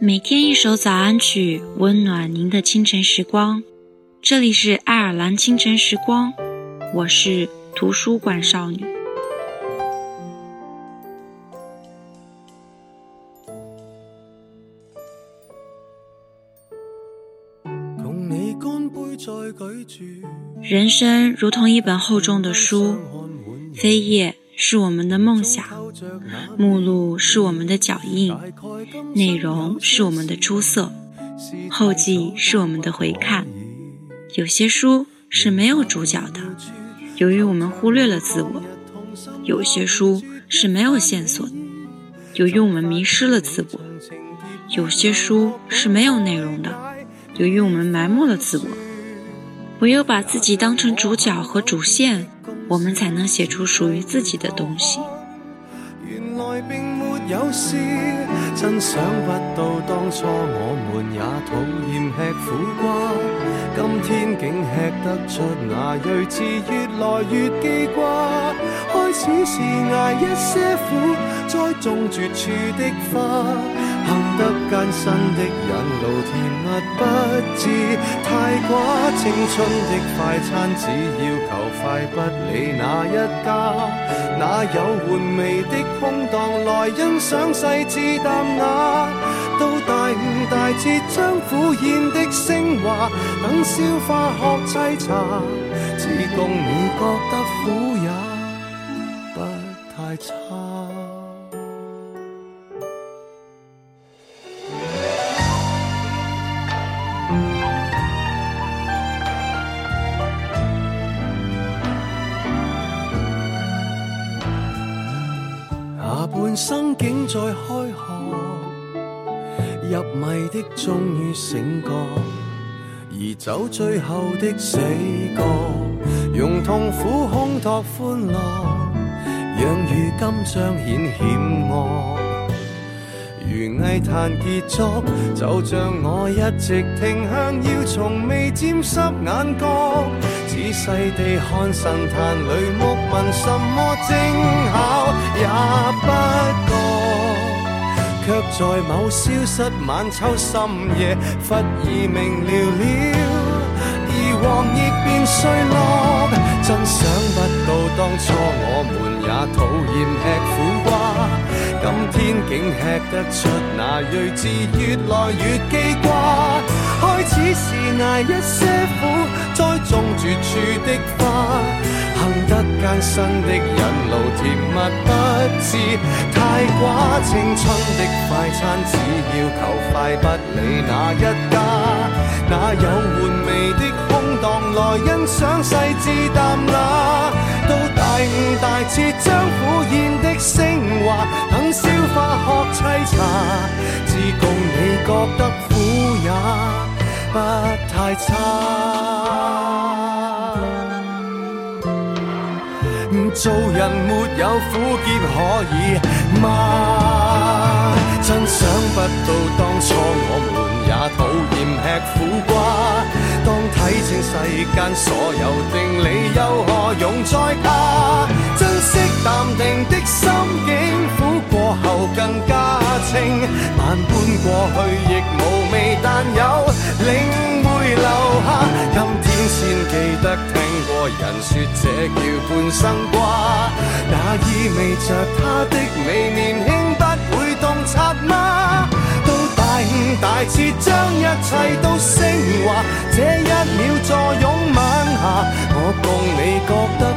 每天一首早安曲，温暖您的清晨时光。这里是爱尔兰清晨时光，我是图书馆少女。人生如同一本厚重的书，扉页。是我们的梦想，目录是我们的脚印，内容是我们的出色，后记是我们的回看。有些书是没有主角的，由于我们忽略了自我；有些书是没有线索的，由于我们迷失了自我；有些书是没有内容的，由于我们埋没了自我。唯有把自己当成主角和主线。我们才能写出属于自己的东西。原来并没有事，真想不到当初我们也讨厌吃苦瓜。今天竟吃得出那睿智，越来越记挂。开始时挨一些苦，栽种绝处的花，行得艰辛的引路甜蜜不止。太寡青春的快餐，只要求。快不理哪一家，哪有玩味的空档来欣赏细致淡雅？到大五、大节将苦咽的升华，等消化学沏茶，只共你觉得苦也不太差。生境在開學，入迷的終於醒覺，而走最後的死角，用痛苦烘托歡樂，讓如今彰顯險惡。如艺坛杰作，就像我一直听向，要从未沾湿眼角，仔细地看神坛里木纹，什么精巧也不觉，却在某消失晚秋深夜忽已明了了，而黄叶便碎落，真想不到当初我们也讨厌吃苦瓜，竟吃得出那睿智，越来越记挂。开始是挨一些苦，栽种绝处的花。幸得艰辛的引路，甜蜜不知太寡。青春的快餐，只要求快，不理哪一家。哪有玩味的空档来欣赏细致淡雅？大智将苦咽的升华，等消化学沏茶，自共你觉得苦也不太差。做人没有苦涩可以吗？真想不到当初我们也讨厌吃苦瓜。当睇清世间所有定理，又何用再怕？惜淡定的心境，苦过后更加清。万般过去亦无味，但有领会留下。今天先记得听过人说，这叫半生瓜。那意味着他的美年轻不会洞察吗？到大五大彻，将一切都升华。这一秒坐拥晚霞，我共你觉得。